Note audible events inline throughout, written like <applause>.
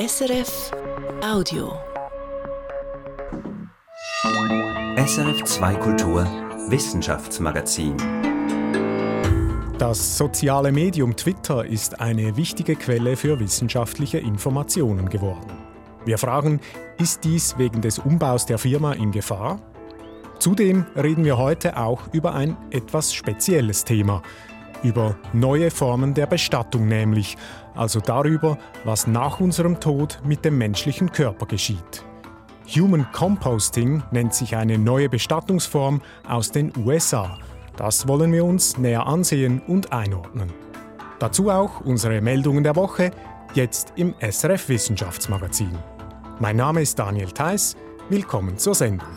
SRF Audio. SRF 2 Kultur Wissenschaftsmagazin. Das soziale Medium Twitter ist eine wichtige Quelle für wissenschaftliche Informationen geworden. Wir fragen, ist dies wegen des Umbaus der Firma in Gefahr? Zudem reden wir heute auch über ein etwas spezielles Thema, über neue Formen der Bestattung nämlich, also darüber, was nach unserem Tod mit dem menschlichen Körper geschieht. Human Composting nennt sich eine neue Bestattungsform aus den USA. Das wollen wir uns näher ansehen und einordnen. Dazu auch unsere Meldungen der Woche, jetzt im SRF Wissenschaftsmagazin. Mein Name ist Daniel Theiss, willkommen zur Sendung.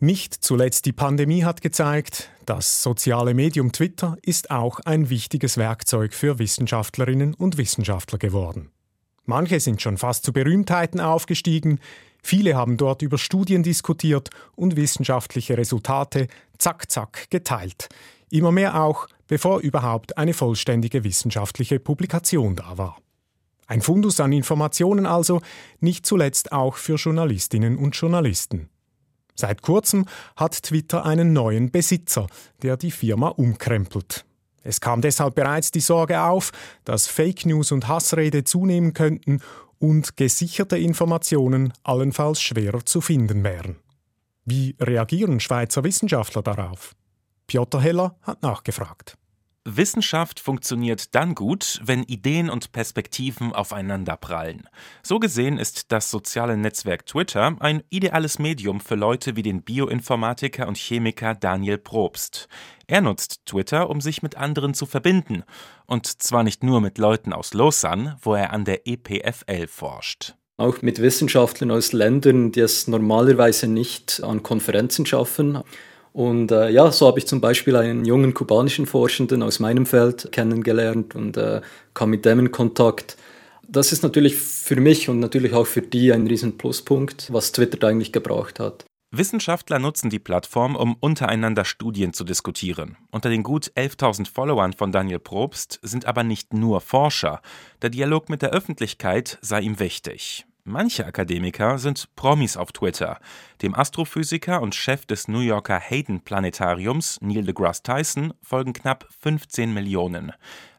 Nicht zuletzt die Pandemie hat gezeigt, das soziale Medium Twitter ist auch ein wichtiges Werkzeug für Wissenschaftlerinnen und Wissenschaftler geworden. Manche sind schon fast zu Berühmtheiten aufgestiegen, viele haben dort über Studien diskutiert und wissenschaftliche Resultate zack zack geteilt. Immer mehr auch, bevor überhaupt eine vollständige wissenschaftliche Publikation da war. Ein Fundus an Informationen also, nicht zuletzt auch für Journalistinnen und Journalisten. Seit kurzem hat Twitter einen neuen Besitzer, der die Firma umkrempelt. Es kam deshalb bereits die Sorge auf, dass Fake News und Hassrede zunehmen könnten und gesicherte Informationen allenfalls schwerer zu finden wären. Wie reagieren Schweizer Wissenschaftler darauf? Piotr Heller hat nachgefragt. Wissenschaft funktioniert dann gut, wenn Ideen und Perspektiven aufeinanderprallen. So gesehen ist das soziale Netzwerk Twitter ein ideales Medium für Leute wie den Bioinformatiker und Chemiker Daniel Probst. Er nutzt Twitter, um sich mit anderen zu verbinden. Und zwar nicht nur mit Leuten aus Lausanne, wo er an der EPFL forscht auch mit Wissenschaftlern aus Ländern, die es normalerweise nicht an Konferenzen schaffen. Und äh, ja, so habe ich zum Beispiel einen jungen kubanischen Forschenden aus meinem Feld kennengelernt und äh, kam mit dem in Kontakt. Das ist natürlich für mich und natürlich auch für die ein riesen Pluspunkt, was Twitter eigentlich gebraucht hat. Wissenschaftler nutzen die Plattform, um untereinander Studien zu diskutieren. Unter den gut 11.000 Followern von Daniel Probst sind aber nicht nur Forscher. Der Dialog mit der Öffentlichkeit sei ihm wichtig. Manche Akademiker sind Promis auf Twitter. Dem Astrophysiker und Chef des New Yorker Hayden Planetariums, Neil deGrasse Tyson, folgen knapp 15 Millionen.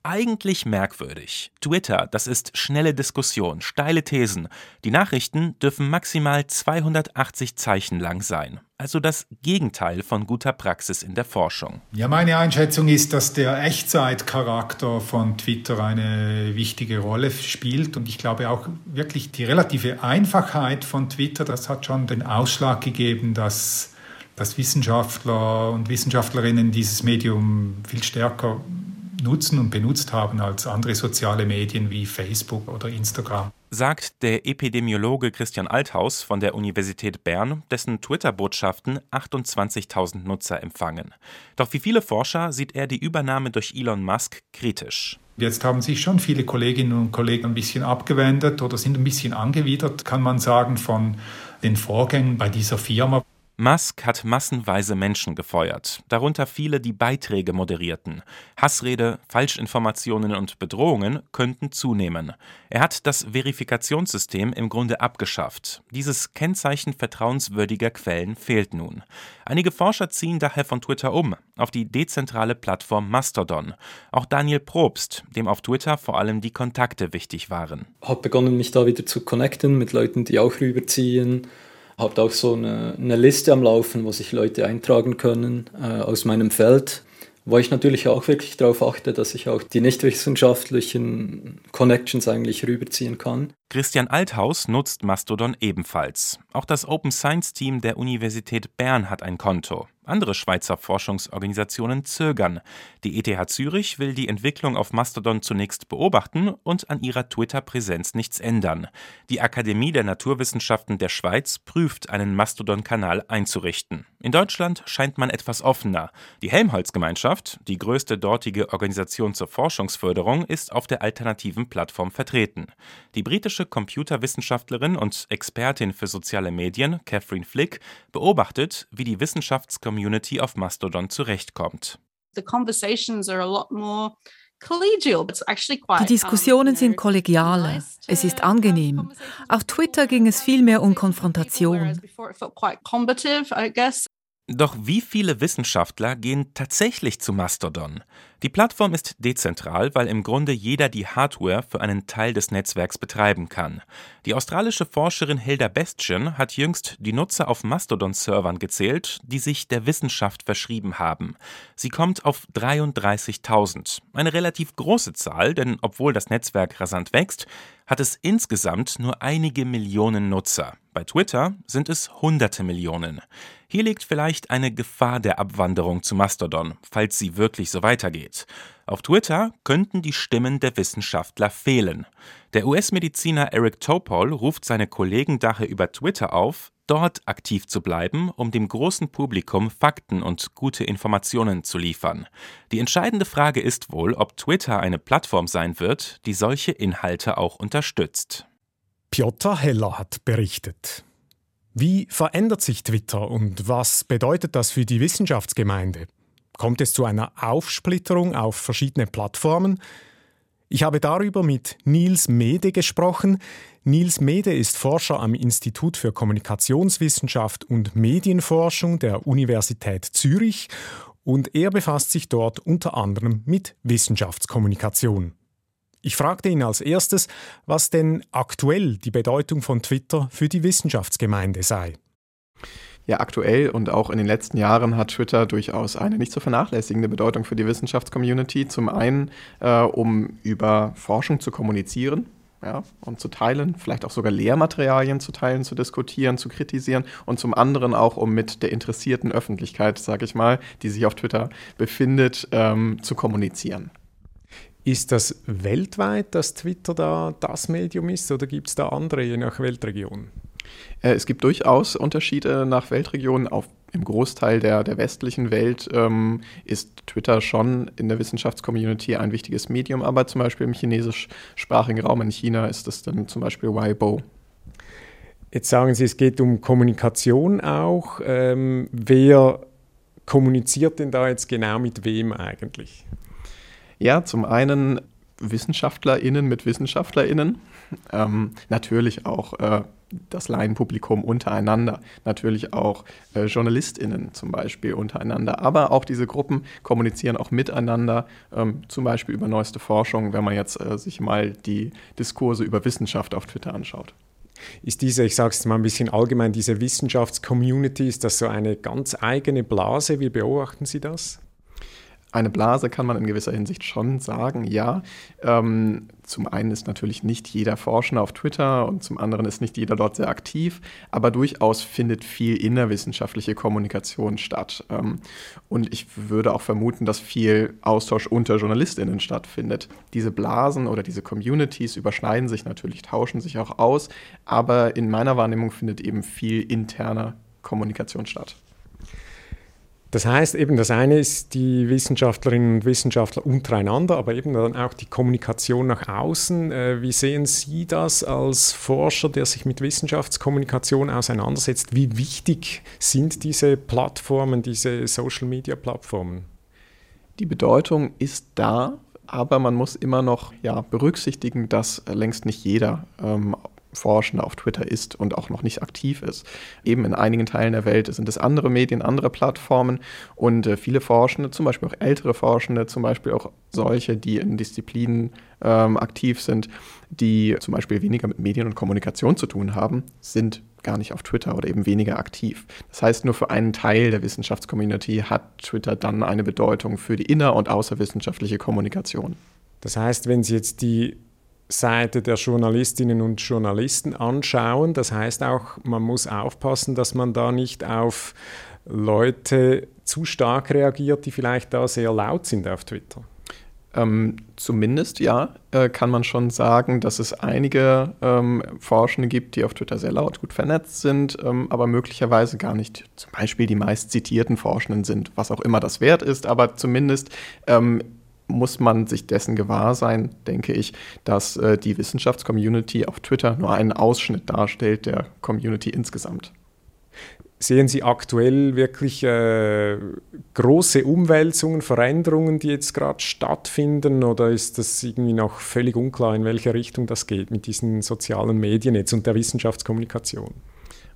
Eigentlich merkwürdig. Twitter, das ist schnelle Diskussion, steile Thesen. Die Nachrichten dürfen maximal 280 Zeichen lang sein. Also das Gegenteil von guter Praxis in der Forschung. Ja, meine Einschätzung ist, dass der Echtzeitcharakter von Twitter eine wichtige Rolle spielt. Und ich glaube auch wirklich die relative Einfachheit von Twitter, das hat schon den Ausschlag gegeben, dass, dass Wissenschaftler und Wissenschaftlerinnen dieses Medium viel stärker nutzen und benutzt haben als andere soziale Medien wie Facebook oder Instagram. Sagt der Epidemiologe Christian Althaus von der Universität Bern, dessen Twitter-Botschaften 28.000 Nutzer empfangen. Doch wie viele Forscher sieht er die Übernahme durch Elon Musk kritisch. Jetzt haben sich schon viele Kolleginnen und Kollegen ein bisschen abgewendet oder sind ein bisschen angewidert, kann man sagen, von den Vorgängen bei dieser Firma. Musk hat massenweise Menschen gefeuert, darunter viele, die Beiträge moderierten. Hassrede, Falschinformationen und Bedrohungen könnten zunehmen. Er hat das Verifikationssystem im Grunde abgeschafft. Dieses Kennzeichen vertrauenswürdiger Quellen fehlt nun. Einige Forscher ziehen daher von Twitter um, auf die dezentrale Plattform Mastodon. Auch Daniel Probst, dem auf Twitter vor allem die Kontakte wichtig waren. Habe begonnen, mich da wieder zu connecten mit Leuten, die auch rüberziehen habe auch so eine, eine, Liste am Laufen, wo sich Leute eintragen können äh, aus meinem Feld, wo ich natürlich auch wirklich darauf achte, dass ich auch die nichtwissenschaftlichen Connections eigentlich rüberziehen kann. Christian Althaus nutzt Mastodon ebenfalls. Auch das Open Science Team der Universität Bern hat ein Konto. Andere Schweizer Forschungsorganisationen zögern. Die ETH Zürich will die Entwicklung auf Mastodon zunächst beobachten und an ihrer Twitter-Präsenz nichts ändern. Die Akademie der Naturwissenschaften der Schweiz prüft, einen Mastodon-Kanal einzurichten. In Deutschland scheint man etwas offener. Die Helmholtz-Gemeinschaft, die größte dortige Organisation zur Forschungsförderung, ist auf der alternativen Plattform vertreten. Die britische Computerwissenschaftlerin und Expertin für soziale Medien, Catherine Flick, beobachtet, wie die Wissenschaftscommunity auf Mastodon zurechtkommt. The conversations are a lot more Die Diskussionen sind kollegialer. Es ist angenehm. Auf Twitter ging es viel mehr um Konfrontation. Doch wie viele Wissenschaftler gehen tatsächlich zu Mastodon? Die Plattform ist dezentral, weil im Grunde jeder die Hardware für einen Teil des Netzwerks betreiben kann. Die australische Forscherin Hilda Bestien hat jüngst die Nutzer auf Mastodon-Servern gezählt, die sich der Wissenschaft verschrieben haben. Sie kommt auf 33.000. Eine relativ große Zahl, denn obwohl das Netzwerk rasant wächst, hat es insgesamt nur einige Millionen Nutzer. Bei Twitter sind es hunderte Millionen. Hier liegt vielleicht eine Gefahr der Abwanderung zu Mastodon, falls sie wirklich so weitergeht. Auf Twitter könnten die Stimmen der Wissenschaftler fehlen. Der US-Mediziner Eric Topol ruft seine Kollegen daher über Twitter auf, dort aktiv zu bleiben, um dem großen Publikum Fakten und gute Informationen zu liefern. Die entscheidende Frage ist wohl, ob Twitter eine Plattform sein wird, die solche Inhalte auch unterstützt. Piotr Heller hat berichtet. Wie verändert sich Twitter und was bedeutet das für die Wissenschaftsgemeinde? Kommt es zu einer Aufsplitterung auf verschiedene Plattformen? Ich habe darüber mit Nils Mede gesprochen. Nils Mede ist Forscher am Institut für Kommunikationswissenschaft und Medienforschung der Universität Zürich und er befasst sich dort unter anderem mit Wissenschaftskommunikation. Ich fragte ihn als erstes, was denn aktuell die Bedeutung von Twitter für die Wissenschaftsgemeinde sei. Ja, aktuell und auch in den letzten Jahren hat Twitter durchaus eine nicht zu vernachlässigende Bedeutung für die Wissenschaftscommunity. Zum einen, äh, um über Forschung zu kommunizieren, ja, und zu teilen, vielleicht auch sogar Lehrmaterialien zu teilen, zu diskutieren, zu kritisieren und zum anderen auch, um mit der interessierten Öffentlichkeit, sage ich mal, die sich auf Twitter befindet, ähm, zu kommunizieren. Ist das weltweit, dass Twitter da das Medium ist oder gibt es da andere je nach Weltregion? Äh, es gibt durchaus Unterschiede nach Weltregionen. Auf, Im Großteil der, der westlichen Welt ähm, ist Twitter schon in der Wissenschaftscommunity ein wichtiges Medium, aber zum Beispiel im chinesischsprachigen Raum in China ist es dann zum Beispiel Weibo. Jetzt sagen Sie, es geht um Kommunikation auch. Ähm, wer kommuniziert denn da jetzt genau mit wem eigentlich? Ja, zum einen WissenschaftlerInnen mit WissenschaftlerInnen. <laughs> Ähm, natürlich auch äh, das Laienpublikum untereinander, natürlich auch äh, JournalistInnen zum Beispiel untereinander. Aber auch diese Gruppen kommunizieren auch miteinander, ähm, zum Beispiel über neueste Forschung, wenn man jetzt äh, sich mal die Diskurse über Wissenschaft auf Twitter anschaut. Ist diese, ich sage es mal ein bisschen allgemein, diese Wissenschaftscommunity, ist das so eine ganz eigene Blase? Wie beobachten Sie das? Eine Blase kann man in gewisser Hinsicht schon sagen, ja. Ähm, zum einen ist natürlich nicht jeder Forschender auf Twitter und zum anderen ist nicht jeder dort sehr aktiv, aber durchaus findet viel innerwissenschaftliche Kommunikation statt. Ähm, und ich würde auch vermuten, dass viel Austausch unter JournalistInnen stattfindet. Diese Blasen oder diese Communities überschneiden sich natürlich, tauschen sich auch aus, aber in meiner Wahrnehmung findet eben viel interner Kommunikation statt. Das heißt eben, das eine ist die Wissenschaftlerinnen und Wissenschaftler untereinander, aber eben dann auch die Kommunikation nach außen. Äh, wie sehen Sie das als Forscher, der sich mit Wissenschaftskommunikation auseinandersetzt? Wie wichtig sind diese Plattformen, diese Social-Media-Plattformen? Die Bedeutung ist da, aber man muss immer noch ja, berücksichtigen, dass längst nicht jeder ähm, Forschende auf Twitter ist und auch noch nicht aktiv ist. Eben in einigen Teilen der Welt sind es andere Medien, andere Plattformen und äh, viele Forschende, zum Beispiel auch ältere Forschende, zum Beispiel auch solche, die in Disziplinen ähm, aktiv sind, die zum Beispiel weniger mit Medien und Kommunikation zu tun haben, sind gar nicht auf Twitter oder eben weniger aktiv. Das heißt, nur für einen Teil der Wissenschaftscommunity hat Twitter dann eine Bedeutung für die inner- und außerwissenschaftliche Kommunikation. Das heißt, wenn Sie jetzt die Seite der Journalistinnen und Journalisten anschauen. Das heißt auch, man muss aufpassen, dass man da nicht auf Leute zu stark reagiert, die vielleicht da sehr laut sind auf Twitter. Ähm, zumindest ja, äh, kann man schon sagen, dass es einige ähm, Forschende gibt, die auf Twitter sehr laut gut vernetzt sind, ähm, aber möglicherweise gar nicht zum Beispiel die meist zitierten Forschenden sind, was auch immer das wert ist, aber zumindest ähm, muss man sich dessen gewahr sein, denke ich, dass äh, die Wissenschaftscommunity auf Twitter nur einen Ausschnitt darstellt der Community insgesamt. Sehen Sie aktuell wirklich äh, große Umwälzungen, Veränderungen, die jetzt gerade stattfinden? Oder ist das irgendwie noch völlig unklar, in welche Richtung das geht mit diesen sozialen Medien jetzt und der Wissenschaftskommunikation?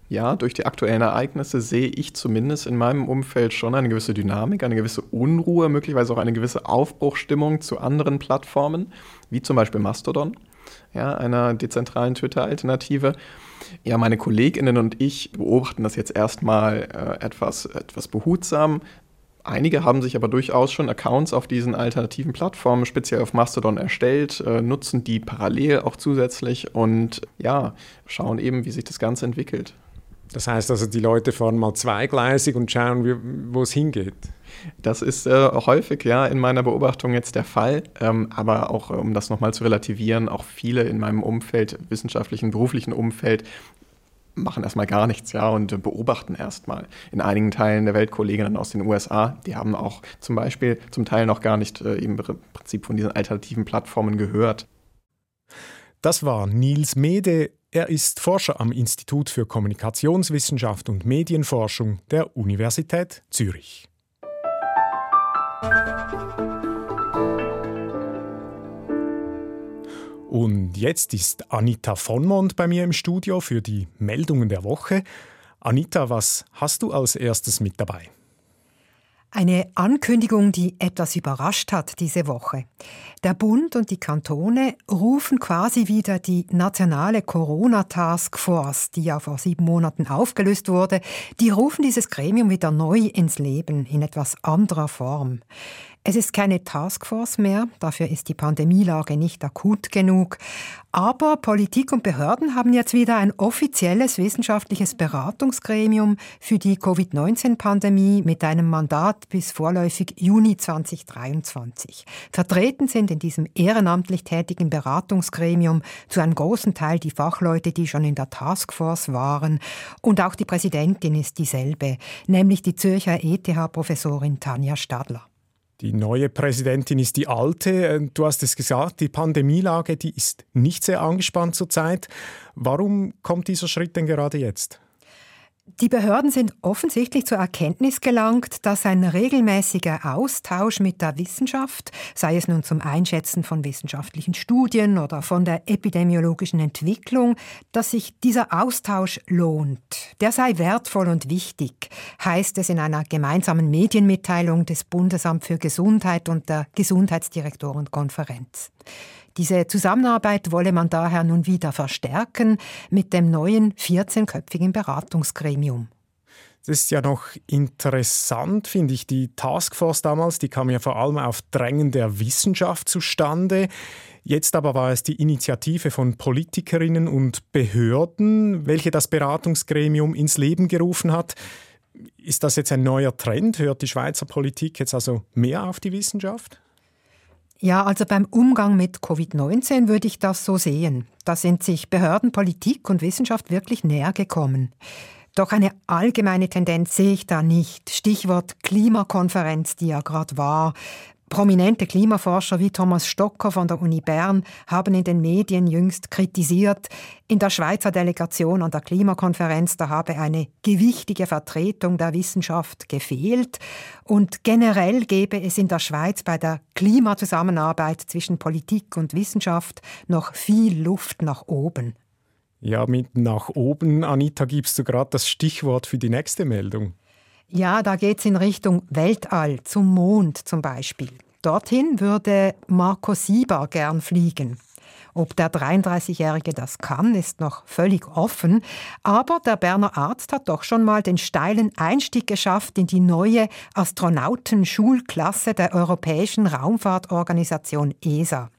Ja, durch die aktuellen Ereignisse sehe ich zumindest in meinem Umfeld schon eine gewisse Dynamik, eine gewisse Unruhe, möglicherweise auch eine gewisse Aufbruchstimmung zu anderen Plattformen, wie zum Beispiel Mastodon, ja, einer dezentralen Twitter-Alternative. Ja, meine KollegInnen und ich beobachten das jetzt erstmal äh, etwas, etwas behutsam. Einige haben sich aber durchaus schon Accounts auf diesen alternativen Plattformen, speziell auf Mastodon, erstellt, äh, nutzen die parallel auch zusätzlich und ja, schauen eben, wie sich das Ganze entwickelt. Das heißt also, die Leute fahren mal zweigleisig und schauen, wo es hingeht. Das ist äh, häufig ja in meiner Beobachtung jetzt der Fall. Ähm, aber auch, äh, um das nochmal zu relativieren, auch viele in meinem Umfeld, wissenschaftlichen, beruflichen Umfeld, machen erstmal gar nichts, ja, und beobachten erstmal. In einigen Teilen der Welt Kolleginnen aus den USA, die haben auch zum Beispiel zum Teil noch gar nicht äh, im Prinzip von diesen alternativen Plattformen gehört. Das war Nils Mede. Er ist Forscher am Institut für Kommunikationswissenschaft und Medienforschung der Universität Zürich. Und jetzt ist Anita Vonmond bei mir im Studio für die Meldungen der Woche. Anita, was hast du als erstes mit dabei? Eine Ankündigung, die etwas überrascht hat diese Woche. Der Bund und die Kantone rufen quasi wieder die nationale Corona-Task Force, die ja vor sieben Monaten aufgelöst wurde, die rufen dieses Gremium wieder neu ins Leben in etwas anderer Form. Es ist keine Taskforce mehr, dafür ist die Pandemielage nicht akut genug. Aber Politik und Behörden haben jetzt wieder ein offizielles wissenschaftliches Beratungsgremium für die Covid-19-Pandemie mit einem Mandat bis vorläufig Juni 2023. Vertreten sind in diesem ehrenamtlich tätigen Beratungsgremium zu einem großen Teil die Fachleute, die schon in der Taskforce waren. Und auch die Präsidentin ist dieselbe, nämlich die Zürcher ETH-Professorin Tanja Stadler. Die neue Präsidentin ist die alte. Äh, du hast es gesagt, die Pandemielage, die ist nicht sehr angespannt zurzeit. Warum kommt dieser Schritt denn gerade jetzt? Die Behörden sind offensichtlich zur Erkenntnis gelangt, dass ein regelmäßiger Austausch mit der Wissenschaft, sei es nun zum Einschätzen von wissenschaftlichen Studien oder von der epidemiologischen Entwicklung, dass sich dieser Austausch lohnt. Der sei wertvoll und wichtig, heißt es in einer gemeinsamen Medienmitteilung des Bundesamt für Gesundheit und der Gesundheitsdirektorenkonferenz. Diese Zusammenarbeit wolle man daher nun wieder verstärken mit dem neuen 14-köpfigen Beratungsgremium. Das ist ja noch interessant, finde ich. Die Taskforce damals, die kam ja vor allem auf Drängen der Wissenschaft zustande. Jetzt aber war es die Initiative von Politikerinnen und Behörden, welche das Beratungsgremium ins Leben gerufen hat. Ist das jetzt ein neuer Trend? Hört die Schweizer Politik jetzt also mehr auf die Wissenschaft? Ja, also beim Umgang mit Covid-19 würde ich das so sehen. Da sind sich Behörden, Politik und Wissenschaft wirklich näher gekommen. Doch eine allgemeine Tendenz sehe ich da nicht. Stichwort Klimakonferenz, die ja gerade war. Prominente Klimaforscher wie Thomas Stocker von der Uni Bern haben in den Medien jüngst kritisiert, in der Schweizer Delegation an der Klimakonferenz, da habe eine gewichtige Vertretung der Wissenschaft gefehlt und generell gebe es in der Schweiz bei der Klimazusammenarbeit zwischen Politik und Wissenschaft noch viel Luft nach oben. Ja, mit nach oben, Anita, gibst du gerade das Stichwort für die nächste Meldung. Ja, da geht es in Richtung Weltall, zum Mond zum Beispiel. Dorthin würde Marco Sieber gern fliegen. Ob der 33-Jährige das kann, ist noch völlig offen. Aber der Berner Arzt hat doch schon mal den steilen Einstieg geschafft in die neue Astronautenschulklasse der Europäischen Raumfahrtorganisation ESA.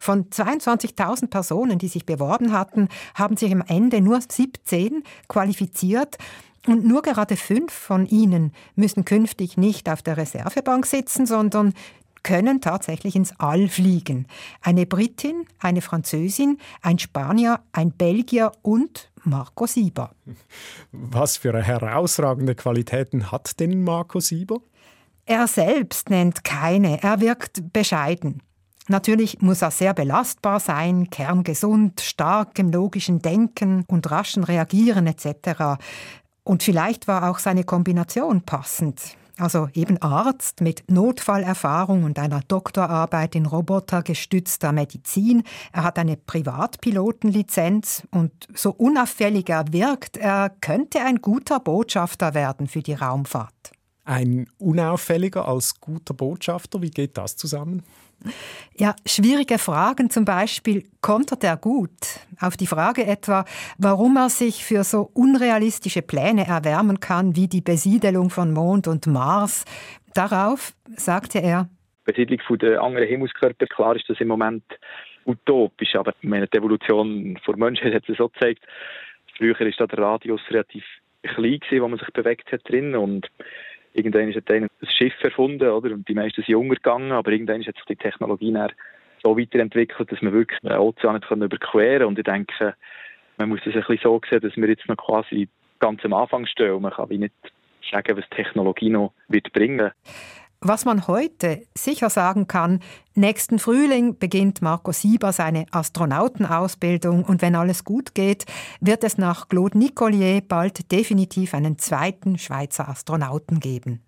Von 22.000 Personen, die sich beworben hatten, haben sich am Ende nur 17 qualifiziert. Und nur gerade fünf von ihnen müssen künftig nicht auf der Reservebank sitzen, sondern können tatsächlich ins All fliegen. Eine Britin, eine Französin, ein Spanier, ein Belgier und Marco Sieber. Was für herausragende Qualitäten hat denn Marco Sieber? Er selbst nennt keine, er wirkt bescheiden. Natürlich muss er sehr belastbar sein, kerngesund, stark im logischen Denken und raschen Reagieren etc. Und vielleicht war auch seine Kombination passend. Also eben Arzt mit Notfallerfahrung und einer Doktorarbeit in robotergestützter Medizin. Er hat eine Privatpilotenlizenz und so unauffällig er wirkt, er könnte ein guter Botschafter werden für die Raumfahrt. Ein unauffälliger als guter Botschafter, wie geht das zusammen? Ja, schwierige Fragen zum Beispiel kontert er gut. Auf die Frage etwa, warum er sich für so unrealistische Pläne erwärmen kann wie die Besiedelung von Mond und Mars. Darauf sagte er, Besiedlung der anderen Himmelskörper, klar ist das im Moment utopisch, aber meine, die Evolution der Menschheit hat es so gezeigt. Früher war der Radius relativ klein, gewesen, wo man sich bewegt hat drin und irgendwann hat ein Schiff erfunden, oder? Und die meisten sind untergegangen, aber irgendwann hat sich die Technologie so weiterentwickelt, dass man wirklich den Ozean nicht überqueren kann. Und ich denke, man muss das ein bisschen so sehen, dass wir jetzt noch quasi ganz am Anfang stehen. Und man kann wie nicht sagen, was Technologie noch wird bringen wird. Was man heute sicher sagen kann, nächsten Frühling beginnt Marco Sieber seine Astronautenausbildung und wenn alles gut geht, wird es nach Claude Nicolier bald definitiv einen zweiten Schweizer Astronauten geben.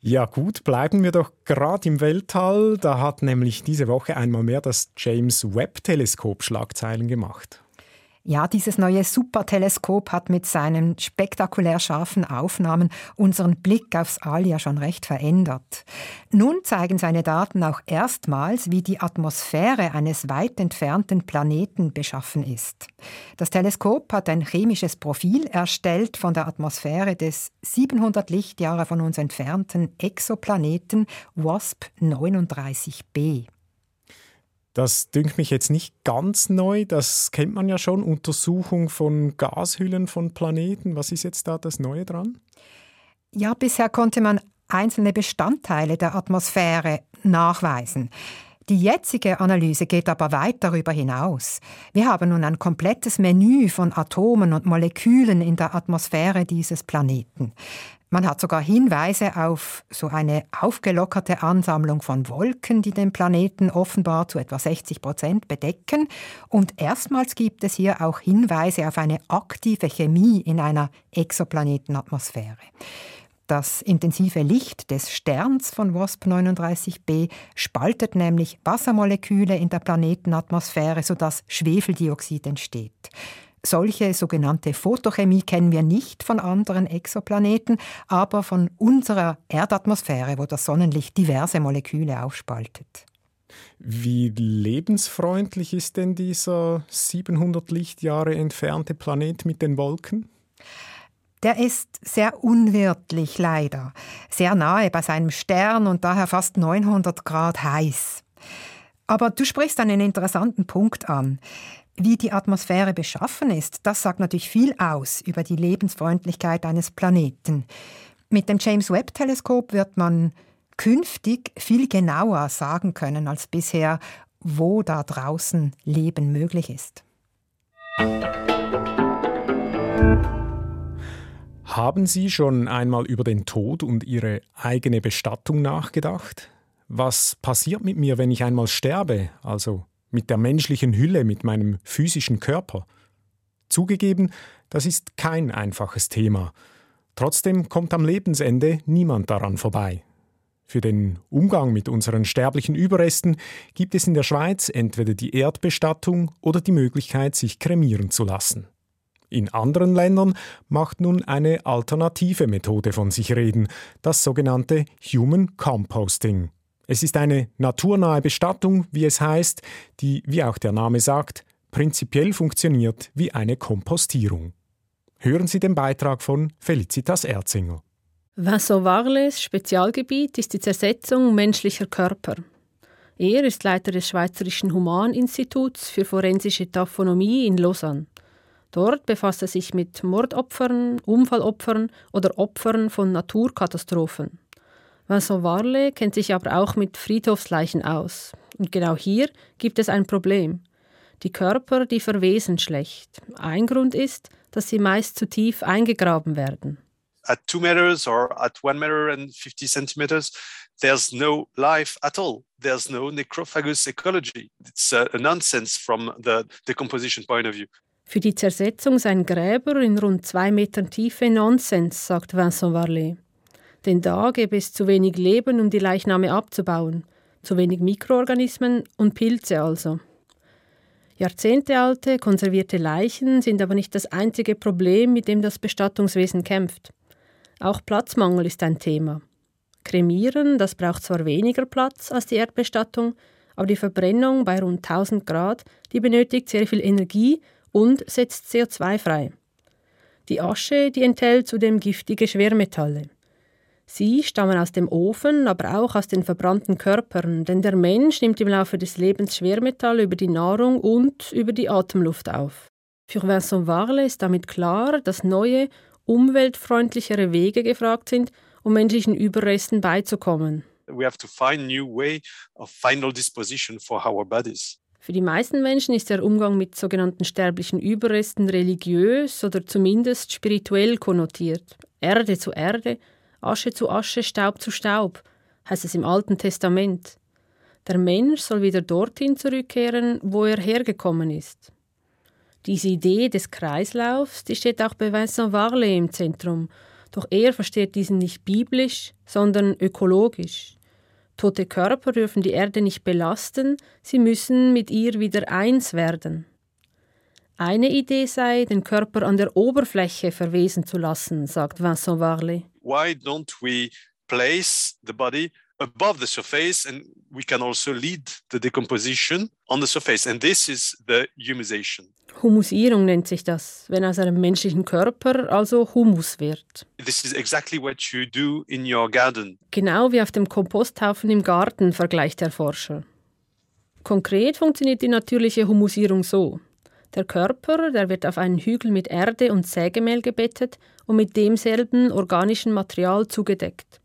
Ja gut, bleiben wir doch gerade im Weltall. Da hat nämlich diese Woche einmal mehr das James Webb Teleskop Schlagzeilen gemacht. Ja, dieses neue Superteleskop hat mit seinen spektakulär scharfen Aufnahmen unseren Blick aufs All ja schon recht verändert. Nun zeigen seine Daten auch erstmals, wie die Atmosphäre eines weit entfernten Planeten beschaffen ist. Das Teleskop hat ein chemisches Profil erstellt von der Atmosphäre des 700 Lichtjahre von uns entfernten Exoplaneten WASP 39b. Das dünkt mich jetzt nicht ganz neu. Das kennt man ja schon. Untersuchung von Gashüllen von Planeten. Was ist jetzt da das Neue dran? Ja, bisher konnte man einzelne Bestandteile der Atmosphäre nachweisen. Die jetzige Analyse geht aber weit darüber hinaus. Wir haben nun ein komplettes Menü von Atomen und Molekülen in der Atmosphäre dieses Planeten. Man hat sogar Hinweise auf so eine aufgelockerte Ansammlung von Wolken, die den Planeten offenbar zu etwa 60 Prozent bedecken. Und erstmals gibt es hier auch Hinweise auf eine aktive Chemie in einer Exoplanetenatmosphäre. Das intensive Licht des Sterns von WASP 39b spaltet nämlich Wassermoleküle in der Planetenatmosphäre, sodass Schwefeldioxid entsteht. Solche sogenannte Photochemie kennen wir nicht von anderen Exoplaneten, aber von unserer Erdatmosphäre, wo das Sonnenlicht diverse Moleküle aufspaltet. Wie lebensfreundlich ist denn dieser 700 Lichtjahre entfernte Planet mit den Wolken? Der ist sehr unwirtlich leider, sehr nahe bei seinem Stern und daher fast 900 Grad heiß. Aber du sprichst einen interessanten Punkt an. Wie die Atmosphäre beschaffen ist, das sagt natürlich viel aus über die Lebensfreundlichkeit eines Planeten. Mit dem James Webb Teleskop wird man künftig viel genauer sagen können als bisher, wo da draußen Leben möglich ist. Haben Sie schon einmal über den Tod und Ihre eigene Bestattung nachgedacht? Was passiert mit mir, wenn ich einmal sterbe, also mit der menschlichen Hülle, mit meinem physischen Körper. Zugegeben, das ist kein einfaches Thema. Trotzdem kommt am Lebensende niemand daran vorbei. Für den Umgang mit unseren sterblichen Überresten gibt es in der Schweiz entweder die Erdbestattung oder die Möglichkeit, sich kremieren zu lassen. In anderen Ländern macht nun eine alternative Methode von sich reden, das sogenannte Human Composting. Es ist eine naturnahe Bestattung, wie es heißt, die, wie auch der Name sagt, prinzipiell funktioniert wie eine Kompostierung. Hören Sie den Beitrag von Felicitas Erzinger. Vincent Varles Spezialgebiet ist die Zersetzung menschlicher Körper. Er ist Leiter des Schweizerischen Humaninstituts für forensische Taphonomie in Lausanne. Dort befasst er sich mit Mordopfern, Unfallopfern oder Opfern von Naturkatastrophen. Vincent Varle kennt sich aber auch mit Friedhofsleichen aus. Und genau hier gibt es ein Problem. Die Körper, die verwesen schlecht. Ein Grund ist, dass sie meist zu tief eingegraben werden. At 2 meters or at 1 meter and 50 centimeters, there's no life at all. There's no necrophagous ecology. It's a nonsense from the decomposition point of view. Für die Zersetzung seien Gräber in rund zwei Metern Tiefe Nonsens, sagt Vincent Varlet. Denn da gäbe es zu wenig Leben, um die Leichname abzubauen, zu wenig Mikroorganismen und Pilze also. Jahrzehntealte, konservierte Leichen sind aber nicht das einzige Problem, mit dem das Bestattungswesen kämpft. Auch Platzmangel ist ein Thema. Kremieren, das braucht zwar weniger Platz als die Erdbestattung, aber die Verbrennung bei rund 1000 Grad, die benötigt sehr viel Energie und setzt CO2 frei. Die Asche, die enthält zudem giftige Schwermetalle. Sie stammen aus dem Ofen, aber auch aus den verbrannten Körpern, denn der Mensch nimmt im Laufe des Lebens Schwermetalle über die Nahrung und über die Atemluft auf. Für Vincent Varle ist damit klar, dass neue, umweltfreundlichere Wege gefragt sind, um menschlichen Überresten beizukommen. We have to find new way of final disposition for our bodies. Für die meisten Menschen ist der Umgang mit sogenannten sterblichen Überresten religiös oder zumindest spirituell konnotiert. Erde zu Erde, Asche zu Asche, Staub zu Staub, heißt es im Alten Testament. Der Mensch soll wieder dorthin zurückkehren, wo er hergekommen ist. Diese Idee des Kreislaufs, die steht auch bei Vincent Varley im Zentrum, doch er versteht diesen nicht biblisch, sondern ökologisch. Tote Körper dürfen die Erde nicht belasten, sie müssen mit ihr wieder eins werden. Eine Idee sei, den Körper an der Oberfläche verwesen zu lassen, sagt Vincent Varley. Why don't we place the body above the surface and we can also lead the decomposition on the surface and this is the humusation. Humusierung nennt sich das, wenn aus einem menschlichen Körper also Humus wird. This is exactly what you do in your garden. Genau wie auf dem Komposthaufen im Garten, vergleicht der Forscher. Konkret funktioniert die natürliche Humusierung so. Der Körper, der wird auf einen Hügel mit Erde und Sägemehl gebettet und mit demselben organischen Material zugedeckt.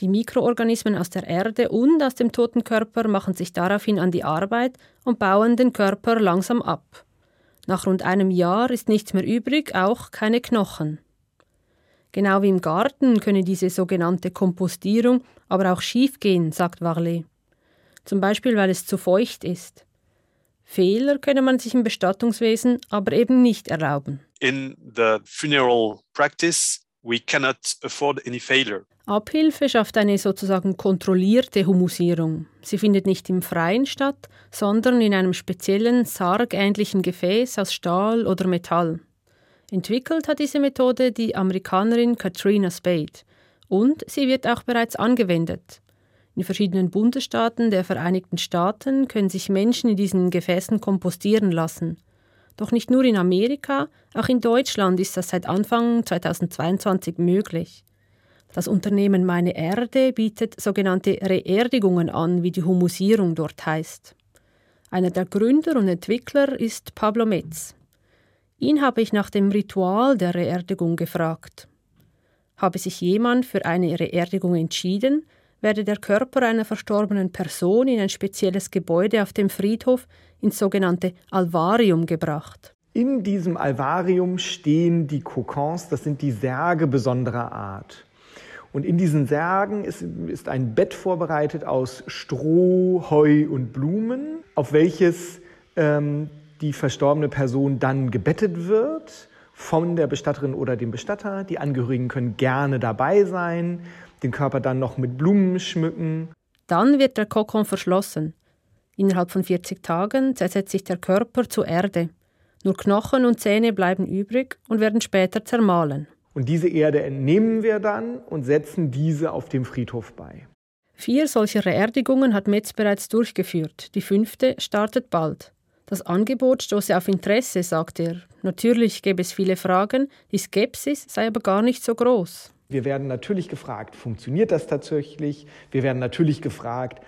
Die Mikroorganismen aus der Erde und aus dem toten Körper machen sich daraufhin an die Arbeit und bauen den Körper langsam ab. Nach rund einem Jahr ist nichts mehr übrig, auch keine Knochen. Genau wie im Garten könne diese sogenannte Kompostierung aber auch schiefgehen, sagt Varlet. Zum Beispiel, weil es zu feucht ist. Fehler könne man sich im Bestattungswesen aber eben nicht erlauben. In the funeral practice, we cannot afford any failure. Abhilfe schafft eine sozusagen kontrollierte Humusierung. Sie findet nicht im Freien statt, sondern in einem speziellen sargähnlichen Gefäß aus Stahl oder Metall. Entwickelt hat diese Methode die Amerikanerin Katrina Spade und sie wird auch bereits angewendet. In verschiedenen Bundesstaaten der Vereinigten Staaten können sich Menschen in diesen Gefäßen kompostieren lassen. Doch nicht nur in Amerika, auch in Deutschland ist das seit Anfang 2022 möglich. Das Unternehmen Meine Erde bietet sogenannte Reerdigungen an, wie die Humusierung dort heißt. Einer der Gründer und Entwickler ist Pablo Metz. Ihn habe ich nach dem Ritual der Reerdigung gefragt. Habe sich jemand für eine Reerdigung entschieden, werde der Körper einer verstorbenen Person in ein spezielles Gebäude auf dem Friedhof ins sogenannte Alvarium gebracht. In diesem Alvarium stehen die Kokons, das sind die Särge besonderer Art. Und in diesen Särgen ist, ist ein Bett vorbereitet aus Stroh, Heu und Blumen, auf welches ähm, die verstorbene Person dann gebettet wird von der Bestatterin oder dem Bestatter. Die Angehörigen können gerne dabei sein den Körper dann noch mit Blumen schmücken. Dann wird der Kokon verschlossen. Innerhalb von 40 Tagen zersetzt sich der Körper zur Erde. Nur Knochen und Zähne bleiben übrig und werden später zermahlen. Und diese Erde entnehmen wir dann und setzen diese auf dem Friedhof bei. Vier solcher Reerdigungen hat Metz bereits durchgeführt. Die fünfte startet bald. Das Angebot stoße auf Interesse, sagt er. Natürlich gäbe es viele Fragen, die Skepsis sei aber gar nicht so groß. Wir werden natürlich gefragt, funktioniert das tatsächlich? Wir werden natürlich gefragt,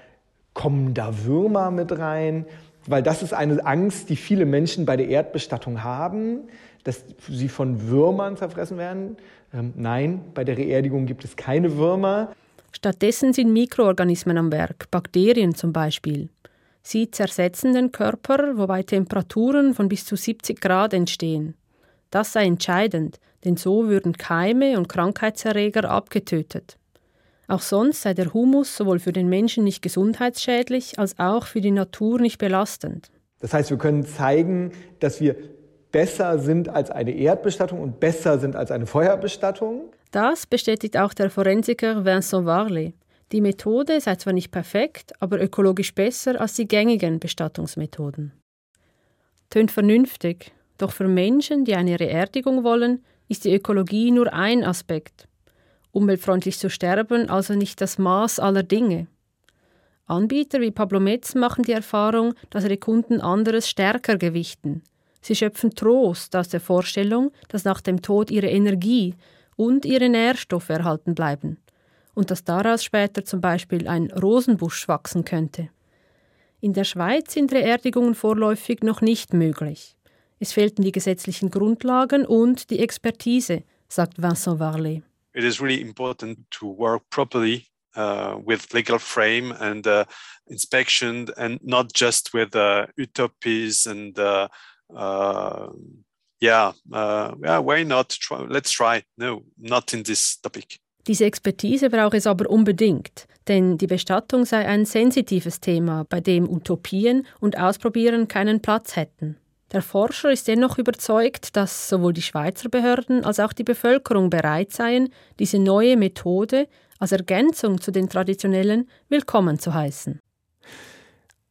kommen da Würmer mit rein? Weil das ist eine Angst, die viele Menschen bei der Erdbestattung haben, dass sie von Würmern zerfressen werden. Ähm, nein, bei der Reerdigung gibt es keine Würmer. Stattdessen sind Mikroorganismen am Werk, Bakterien zum Beispiel. Sie zersetzen den Körper, wobei Temperaturen von bis zu 70 Grad entstehen. Das sei entscheidend, denn so würden Keime und Krankheitserreger abgetötet. Auch sonst sei der Humus sowohl für den Menschen nicht gesundheitsschädlich als auch für die Natur nicht belastend. Das heißt, wir können zeigen, dass wir besser sind als eine Erdbestattung und besser sind als eine Feuerbestattung. Das bestätigt auch der Forensiker Vincent Varley. Die Methode sei zwar nicht perfekt, aber ökologisch besser als die gängigen Bestattungsmethoden. Tönt vernünftig, doch für Menschen, die eine Reerdigung wollen, ist die Ökologie nur ein Aspekt. Umweltfreundlich zu sterben also nicht das Maß aller Dinge. Anbieter wie Pablo Metz machen die Erfahrung, dass ihre Kunden anderes stärker gewichten. Sie schöpfen Trost aus der Vorstellung, dass nach dem Tod ihre Energie und ihre Nährstoffe erhalten bleiben und dass daraus später zum Beispiel ein Rosenbusch wachsen könnte. In der Schweiz sind Reerdigungen vorläufig noch nicht möglich. Es fehlten die gesetzlichen Grundlagen und die Expertise, sagt Vincent Varley. It is really important to work properly uh, with legal frame and uh, inspection and not just with uh, utopies and uh, uh, yeah, uh, yeah, why not? Try, let's try. No, not in this topic. Diese Expertise braucht es aber unbedingt, denn die Bestattung sei ein sensitives Thema, bei dem Utopien und Ausprobieren keinen Platz hätten. Der Forscher ist dennoch überzeugt, dass sowohl die Schweizer Behörden als auch die Bevölkerung bereit seien, diese neue Methode als Ergänzung zu den traditionellen willkommen zu heißen.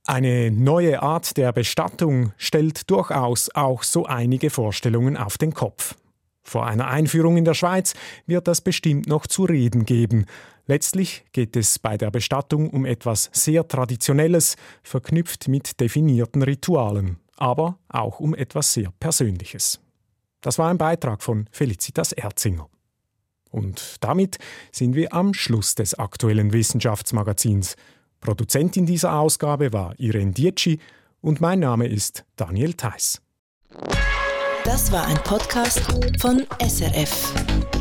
Eine neue Art der Bestattung stellt durchaus auch so einige Vorstellungen auf den Kopf. Vor einer Einführung in der Schweiz wird das bestimmt noch zu reden geben. Letztlich geht es bei der Bestattung um etwas sehr Traditionelles, verknüpft mit definierten Ritualen, aber auch um etwas sehr Persönliches. Das war ein Beitrag von Felicitas Erzinger. Und damit sind wir am Schluss des aktuellen Wissenschaftsmagazins. Produzentin dieser Ausgabe war Irene Dietschi und mein Name ist Daniel Theiss. Das war ein Podcast von SRF.